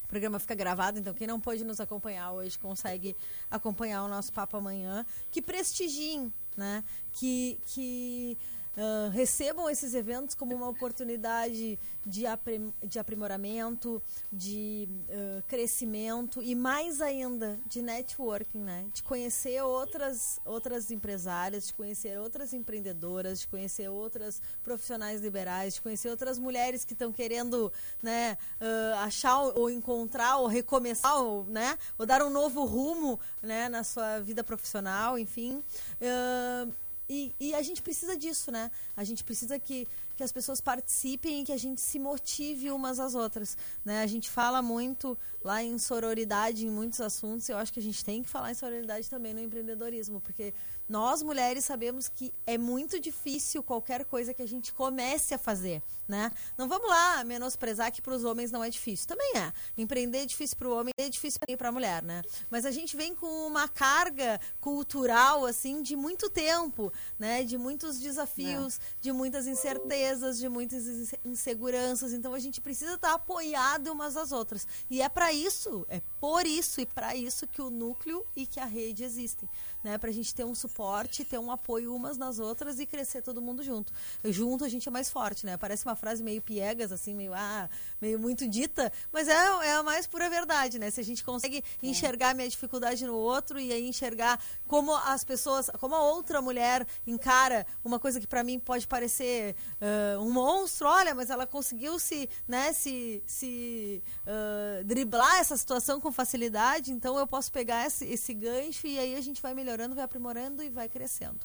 programa fica gravado, então quem não pôde nos acompanhar hoje consegue acompanhar o nosso papo amanhã. Que prestigiem, né? Que, que ah, recebam esses eventos como uma oportunidade de, aprim- de aprimoramento, de ah, crescimento e mais ainda de networking, né? De conhecer outras, outras empresárias, de conhecer outras empreendedoras, de conhecer outras profissionais liberais, de conhecer outras mulheres que estão querendo, né, ah, achar ou encontrar ou recomeçar, ou, né, ou dar um novo rumo, né, na sua vida profissional, enfim. Ah, e, e a gente precisa disso, né? A gente precisa que, que as pessoas participem e que a gente se motive umas às outras, né? A gente fala muito lá em sororidade em muitos assuntos, e eu acho que a gente tem que falar em sororidade também no empreendedorismo, porque nós mulheres sabemos que é muito difícil qualquer coisa que a gente comece a fazer, né? Não vamos lá menosprezar que para os homens não é difícil. Também é. Empreender é difícil para o homem, é difícil para a mulher, né? Mas a gente vem com uma carga cultural assim de muito tempo, né? De muitos desafios, de muitas incertezas, de muitas inse- inseguranças. Então a gente precisa estar apoiado umas às outras. E é para isso, é por isso e para isso que o núcleo e que a rede existem, né? Para a gente ter um suporte, ter um apoio umas nas outras e crescer todo mundo junto. Junto a gente é mais forte, né? Parece uma frase meio piegas, assim, meio, ah, meio muito dita, mas é, é a mais pura verdade, né? Se a gente consegue enxergar a minha dificuldade no outro e aí enxergar como as pessoas, como a outra mulher encara uma coisa que pra mim pode parecer ah, um monstro, olha, mas ela conseguiu se, né, se, se ah, driblar essa situação com facilidade, então eu posso pegar esse, esse gancho e aí a gente vai melhorando, vai aprimorando e vai crescendo.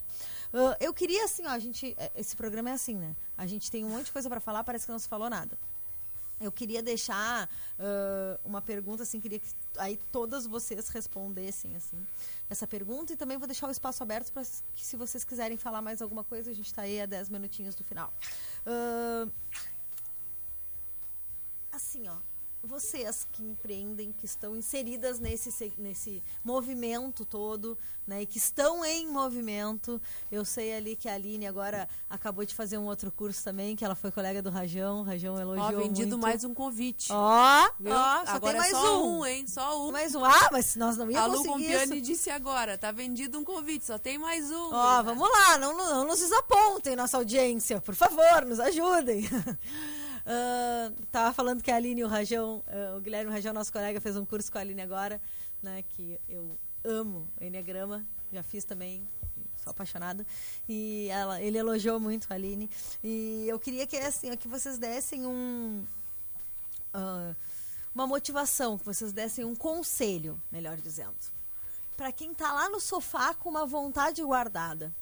Ah, eu queria, assim, ó, a gente. eh, Esse programa é assim, né? A gente tem um monte de coisa pra falar, parece que não se falou nada. Eu queria deixar ah, uma pergunta, assim, queria que aí todas vocês respondessem, assim, essa pergunta. E também vou deixar o espaço aberto para que, se vocês quiserem falar mais alguma coisa, a gente está aí a 10 minutinhos do final. Ah, assim, ó, vocês que empreendem, que estão inseridas nesse, se- nesse movimento todo, né, e que estão em movimento. Eu sei ali que a Aline agora acabou de fazer um outro curso também, que ela foi colega do Rajão, o Rajão elogiou Ó, vendido muito. mais um convite. Ó, Viu? ó, só agora tem mais é só um. um, hein? Só um. Mais um. Ah, mas nós não A íamos conseguir Pompiani isso. disse agora, tá vendido um convite, só tem mais um. Ó, vamos lá, não, não nos desapontem, nossa audiência, por favor, nos ajudem. Ah, tava falando que a Aline e o Rajão, ah, o Guilherme Rajão, nosso colega, fez um curso com a Aline agora, né, que eu amo Enneagrama, já fiz também, sou apaixonada, e ela, ele elogiou muito a Aline, e eu queria que, assim, que vocês dessem um... ah, uma motivação, que vocês dessem um conselho, melhor dizendo para quem tá lá no sofá com uma vontade guardada.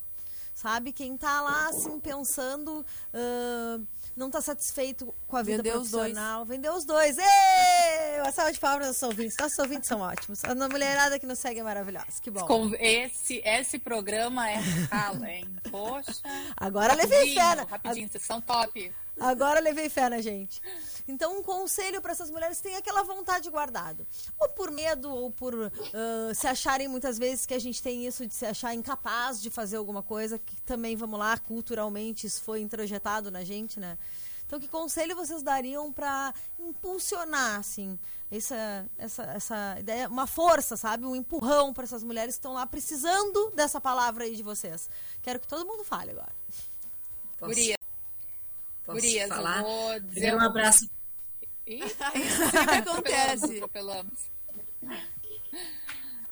Sabe? Quem tá lá assim pensando, ah, não tá satisfeito com a vida Vendeu os dois. profissional. Vendeu os dois. Ê! Uma salva de palmas aos ouvintes. Nossos ouvintes são ótimos. A mulherada que nos segue é maravilhosa. Que bom. Esse, esse programa é rala, hein? Poxa. Agora levei. Rapidinho, na- rapidinho, vocês são top. Agora levei fé na gente. Então, um conselho para essas mulheres têm aquela vontade guardada. Ou por medo, ou por ah, se acharem muitas vezes que a gente tem isso de se achar incapaz de fazer alguma coisa, que também, vamos lá, culturalmente isso foi introjetado na gente, né? Então, que conselho vocês dariam para impulsionar, assim, essa, essa, essa ideia, uma força, sabe? Um empurrão para essas mulheres que estão lá precisando dessa palavra aí de vocês. Quero que todo mundo fale agora. Posso, posso Gurias, falar? vou dizer Primeiro um abraço. Isso sempre acontece. atropelamos.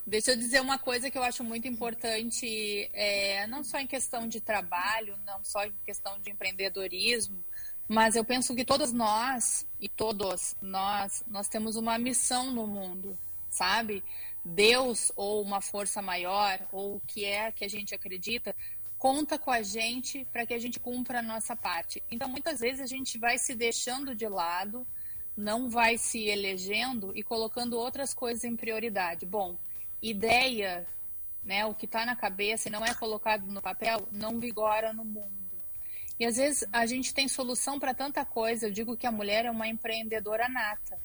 Deixa eu dizer uma coisa que eu acho muito importante, é, não só em questão de trabalho, não só em questão de empreendedorismo, mas eu penso que todas nós e todos nós, nós temos uma missão no mundo, sabe? Deus ou uma força maior ou o que é que a gente acredita conta com a gente para que a gente cumpra a nossa parte. Então, muitas vezes a gente vai se deixando de lado, não vai se elegendo e colocando outras coisas em prioridade. Bom, ideia, né, o que está na cabeça e não é colocado no papel, não vigora no mundo. E às vezes a gente tem solução para tanta coisa. Eu digo que a mulher é uma empreendedora nata.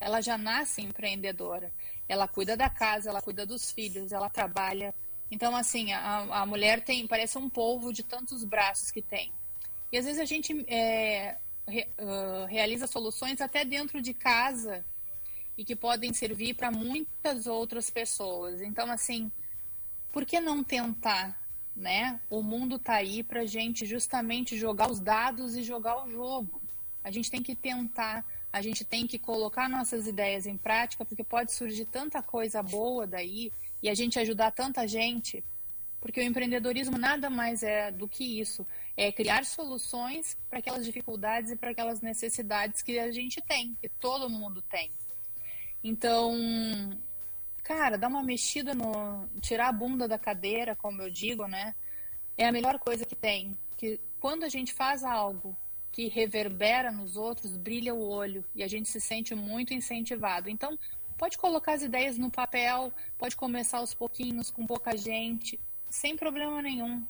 Ela já nasce empreendedora. Ela cuida da casa, ela cuida dos filhos, ela trabalha. Então, assim, a, a mulher tem, parece um polvo de tantos braços que tem. E às vezes a gente é, re- ah, realiza soluções até dentro de casa e que podem servir para muitas outras pessoas. Então, assim, por que não tentar, né? O mundo tá aí para gente justamente jogar os dados e jogar o jogo. A gente tem que tentar, a gente tem que colocar nossas ideias em prática, porque pode surgir tanta coisa boa daí e a gente ajudar tanta gente. Porque o empreendedorismo nada mais é do que isso, é criar soluções para aquelas dificuldades e para aquelas necessidades que a gente tem, que todo mundo tem. Então, cara, dar uma mexida no. tirar a bunda da cadeira, como eu digo, né? É a melhor coisa que tem. Que quando a gente faz algo que reverbera nos outros, brilha o olho e a gente se sente muito incentivado. Então, pode colocar as ideias no papel, pode começar aos pouquinhos, com pouca gente, sem problema nenhum.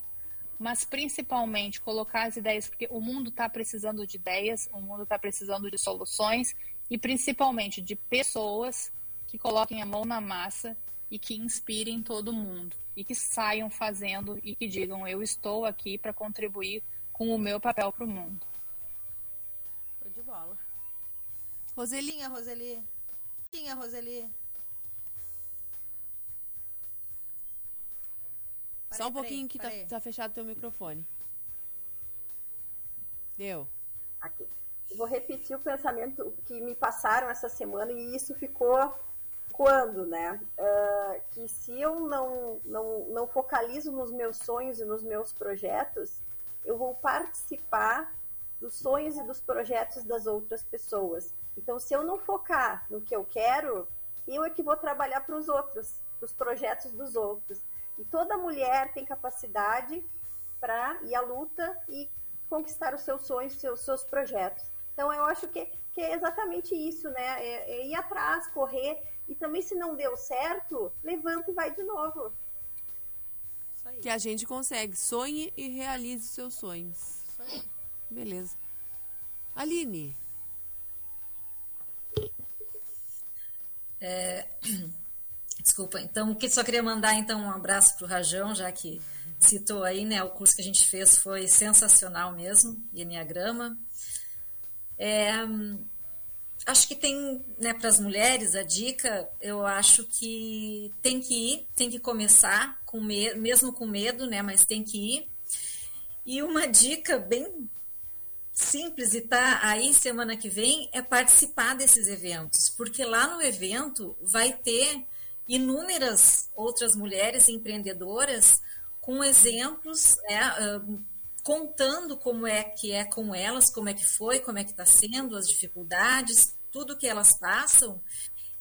Mas principalmente colocar as ideias, porque o mundo está precisando de ideias, o mundo está precisando de soluções e principalmente de pessoas que coloquem a mão na massa e que inspirem todo mundo e que saiam fazendo e que digam eu estou aqui para contribuir com o meu papel para o mundo. Tô de bola. Roseli, Tinha, Roseli. Tinha, Roseli. só um pouquinho que tá, tá fechado teu microfone. Deu. aqui. Eu vou repetir o pensamento que me passaram essa semana e isso ficou quando, né? Uh, que se eu não, não, não focalizo nos meus sonhos e nos meus projetos, eu vou participar dos sonhos e dos projetos das outras pessoas. Então, se eu não focar no que eu quero, eu é que vou trabalhar para os outros, para os projetos dos outros. E toda mulher tem capacidade para ir à luta e conquistar os seus sonhos, seus, seus projetos. Então, eu acho que, que é exatamente isso, né? É, é ir atrás, correr. E também, se não deu certo, levanta e vai de novo. Que a gente consegue. Sonhe e realize seus sonhos. Beleza. Aline. É, Desculpa, então só queria mandar então um abraço para o Rajão, já que citou aí, né? O curso que a gente fez foi sensacional mesmo, Enneagrama. É, acho que tem, né, para as mulheres, a dica, eu acho que tem que ir, tem que começar, com me mesmo com medo, né, mas tem que ir. E uma dica bem simples e tá aí semana que vem é participar desses eventos, porque lá no evento vai ter inúmeras outras mulheres empreendedoras com exemplos, né, contando como é que é com elas, como é que foi, como é que está sendo, as dificuldades, tudo que elas passam,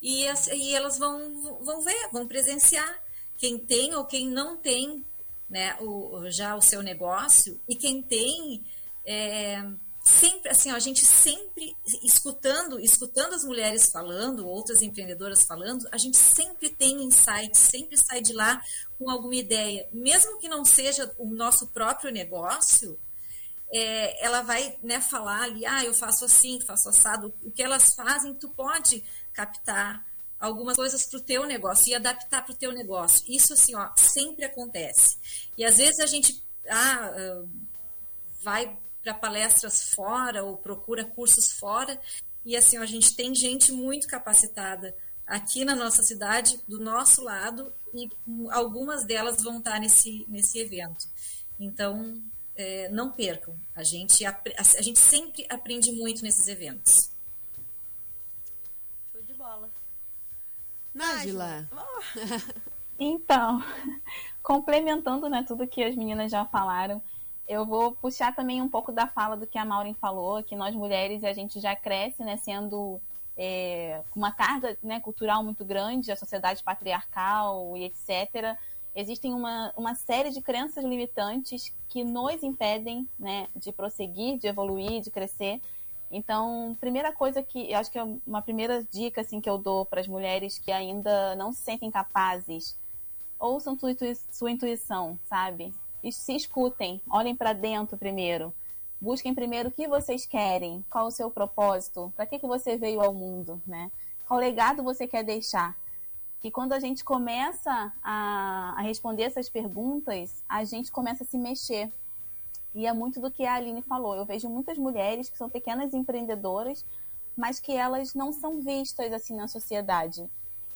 e, as, e elas vão, vão ver, vão presenciar quem tem ou quem não tem né, o, já o seu negócio, e quem tem é, sempre assim, ó, a gente sempre escutando, escutando as mulheres falando, outras empreendedoras falando, a gente sempre tem insights, sempre sai de lá com alguma ideia, mesmo que não seja o nosso próprio negócio, é, ela vai né, falar ali, ah, eu faço assim, faço assado, o que elas fazem, tu pode captar algumas coisas para o teu negócio e adaptar para o teu negócio. Isso assim, ó, sempre acontece. E às vezes a gente ah, ah vai para palestras fora ou procura cursos fora. E assim, a gente tem gente muito capacitada aqui na nossa cidade, do nosso lado, e algumas delas vão estar nesse, nesse evento. Então, é, não percam. A gente, a, a gente sempre aprende muito nesses eventos. Show de bola. Nájila. Então, complementando né, tudo que as meninas já falaram, eu vou puxar também um pouco da fala do que a Maureen falou, que nós mulheres a gente já cresce, né, sendo é, uma carga né, cultural muito grande, a sociedade patriarcal e etc. Existem uma, uma série de crenças limitantes que nos impedem né, de prosseguir, de evoluir, de crescer. Então, primeira coisa que eu acho que é uma primeira dica assim que eu dou para as mulheres que ainda não se sentem capazes, ouçam sua intuição, sabe? Se escutem, olhem para dentro primeiro. Busquem primeiro o que vocês querem, qual o seu propósito, para que, que você veio ao mundo, né? Qual legado você quer deixar? Que quando a gente começa a, a responder essas perguntas, a gente começa a se mexer. E é muito do que a Aline falou. Eu vejo muitas mulheres que são pequenas empreendedoras, mas que elas não são vistas assim na sociedade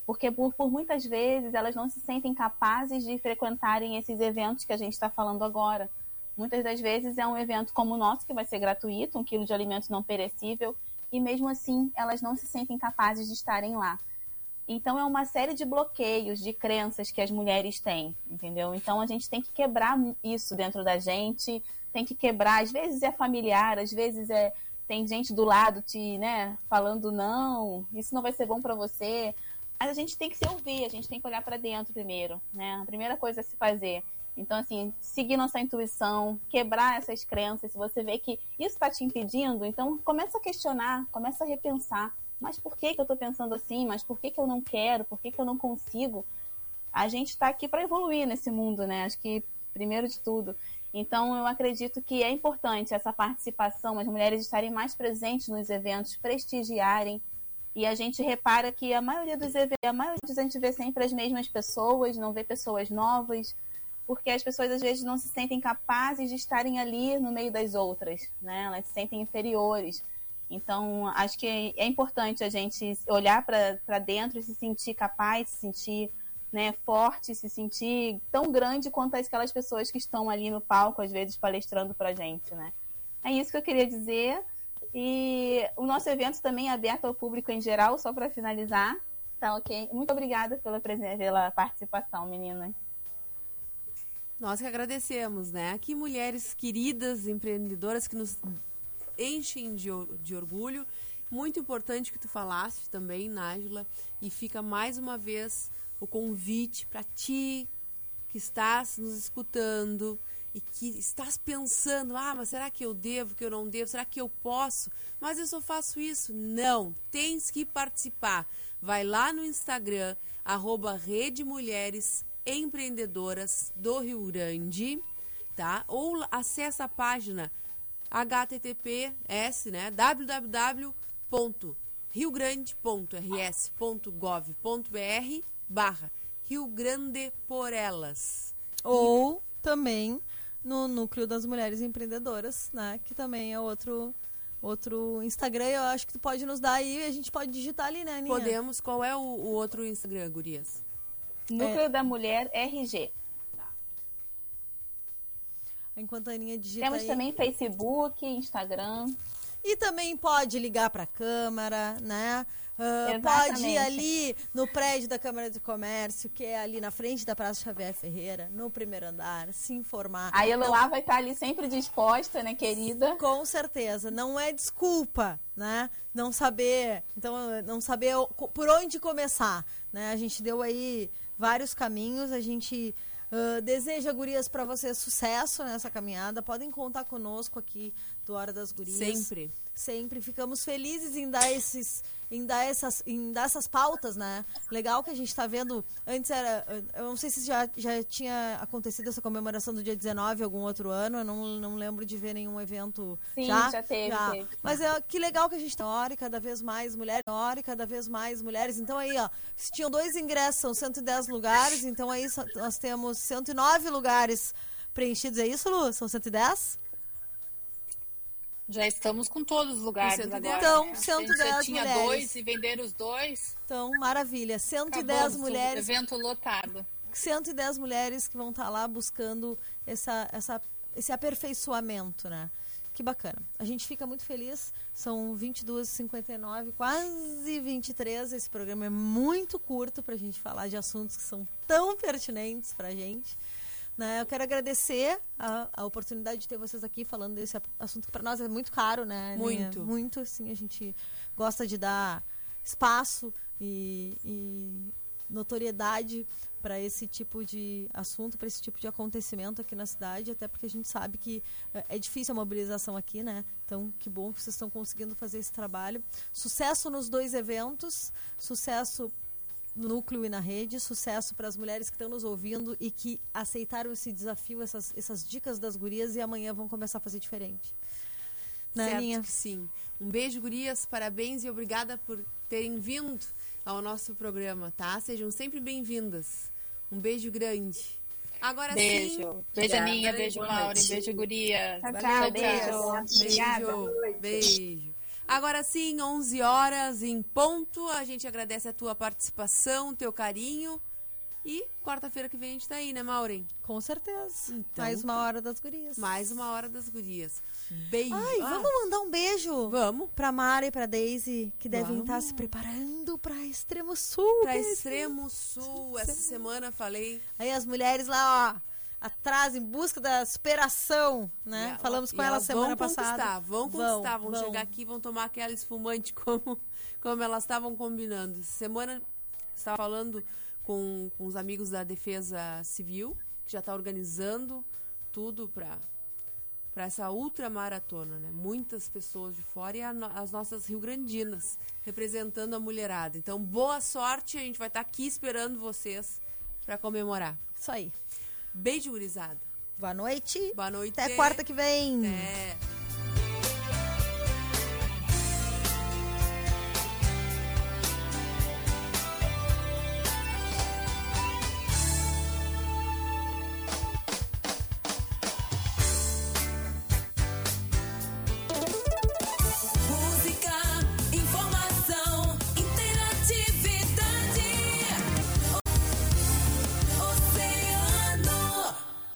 porque por, por, muitas vezes elas não se sentem capazes de frequentarem esses eventos que a gente está falando agora. Muitas das vezes é um evento como o nosso, que vai ser gratuito, um quilo de alimento não perecível, e mesmo assim elas não se sentem capazes de estarem lá. Então é uma série de bloqueios, de crenças que as mulheres têm, entendeu? Então a gente tem que quebrar isso dentro da gente, tem que quebrar, às vezes é familiar, às vezes é tem gente do lado te, né, falando não, isso não vai ser bom para você, a gente tem que se ouvir, a gente tem que olhar para dentro primeiro, né? A primeira coisa a se fazer. Então, assim, seguir nossa intuição, quebrar essas crenças. Se você vê que isso está te impedindo, então começa a questionar, começa a repensar. Mas por que, que eu estou pensando assim? Mas por que, que eu não quero? Por que, que eu não consigo? A gente está aqui para evoluir nesse mundo, né? Acho que, primeiro de tudo. Então, eu acredito que é importante essa participação, as mulheres estarem mais presentes nos eventos, prestigiarem, e a gente repara que a maioria dos eventos, a maioria a gente vê sempre as mesmas pessoas, não vê pessoas novas, porque as pessoas às vezes não se sentem capazes de estarem ali no meio das outras, né? Elas se sentem inferiores. Então, acho que é, importante a gente olhar para dentro e se sentir capaz, se sentir né, forte, se sentir tão grande quanto aquelas pessoas que estão ali no palco, às vezes, palestrando para gente, né? É isso que eu queria dizer. E o nosso evento também é aberto ao público em geral, só para finalizar. Tá ok? Muito obrigada pela, presen- pela participação, meninas. Nós que agradecemos, né? Que mulheres queridas, empreendedoras que nos enchem de, de orgulho. Muito importante que tu falaste também, Nájila. E fica mais uma vez o convite para ti que estás nos escutando e que estás pensando, ah, mas será que eu devo, que eu não devo, será que eu posso? Mas eu só faço isso. Não, tens que participar. Vai lá no Instagram, arroba Rede Mulheres Empreendedoras do Rio Grande, tá? Ou acessa a página https, né? www.riogrande.rs.gov.br barra Rio Grande por Elas. Ou também no Núcleo das Mulheres Empreendedoras, né? Que também é outro, outro Instagram. Eu acho que tu pode nos dar aí e a gente pode digitar ali, né, Aninha? Podemos. Qual é o, o outro Instagram, Gurias? Núcleo da Mulher RG. Enquanto a Aninha digita Temos aí. também Facebook, Instagram. E também pode ligar para a Câmara, né? Exatamente. pode ir ali no prédio da Câmara de Comércio, que é ali na frente da Praça Xavier Ferreira, no primeiro andar, se informar. A Não- Eloá vai estar ali sempre disposta, né, querida? Com certeza, não é desculpa, né? Não saber, então não saber por onde começar, né? A gente deu aí vários caminhos, a gente ah, deseja gurias para vocês sucesso nessa caminhada. Podem contar conosco aqui do Hora das Gurias. Sempre. Sempre ficamos felizes em dar esses em dar essas em dar essas pautas, né? Legal que a gente está vendo, antes era, eu não sei se já, já tinha acontecido essa comemoração do dia 19 algum outro ano, eu não, não lembro de ver nenhum evento Sim, já, já teve, teve. Mas é que legal que a gente tem hora e cada vez mais mulheres, hora e cada vez mais mulheres. Então aí, ó, se tinham dois ingressos, são 110 lugares, então aí nós temos 109 lugares preenchidos, é isso, Lu? São 110? Já estamos com todos os lugares Com 110. agora. Então, né? A gente 110 já tinha mulheres. dois e venderam os dois. Então, maravilha. 110 acabamos, mulheres Evento lotado. 110 mulheres que vão estar lá buscando essa, essa, esse aperfeiçoamento, né? Que bacana. A gente fica muito feliz. São 22h59, quase 23. Esse programa é muito curto para a gente falar de assuntos que são tão pertinentes para a gente. Né? Eu quero agradecer a, a oportunidade de ter vocês aqui falando desse assunto que para nós é muito caro, né? Muito. Muito, assim, a gente gosta de dar espaço e, e notoriedade para esse tipo de assunto, para esse tipo de acontecimento aqui na cidade, até porque a gente sabe que eh, é difícil a mobilização aqui, né? Então, que bom que vocês estão conseguindo fazer esse trabalho. Sucesso nos dois eventos, sucesso núcleo e na rede, sucesso para as mulheres que estão nos ouvindo e que aceitaram esse desafio, essas, essas dicas das gurias e amanhã vão começar a fazer diferente. Né, certo Aninha? que sim. Um beijo, gurias, parabéns e obrigada por terem vindo ao nosso programa, tá? Sejam sempre bem-vindas. Um beijo grande. Agora Beijo. sim. Beijo, Aninha. Beijo, noite. Beijo, Guria. Tchau, tchau. Beijo. Obrigada. Beijo. Beijo. Agora sim, 11 horas em ponto. A gente agradece a tua participação, o teu carinho. E quarta-feira que vem a gente tá aí, né, Maureen? Com certeza. Então Mais uma tá. hora das gurias. Mais uma hora das gurias. Beijo. Ai, Ah, vamos mandar um beijo Vamos. pra Mara e pra Daisy, que devem Vamos. estar se preparando pra Extremo Sul. Pra. Extremo Sul. Essa semana falei. Aí as mulheres lá, ó, atrás, em busca da superação, né? Falamos com ela semana vão passada. Conquistar, vão conquistar, vão, chegar aqui, vão tomar aquela espumante como, como elas estavam combinando. Semana estava falando com, com os amigos da Defesa Civil, que já está organizando tudo para para essa ultramaratona, né? Muitas pessoas de fora e a as nossas rio-grandinas representando a mulherada. Então, boa sorte, a gente vai estar aqui esperando vocês para comemorar. Isso aí. Beijo, gurizada. Boa noite. Boa noite. Até quarta que vem. É.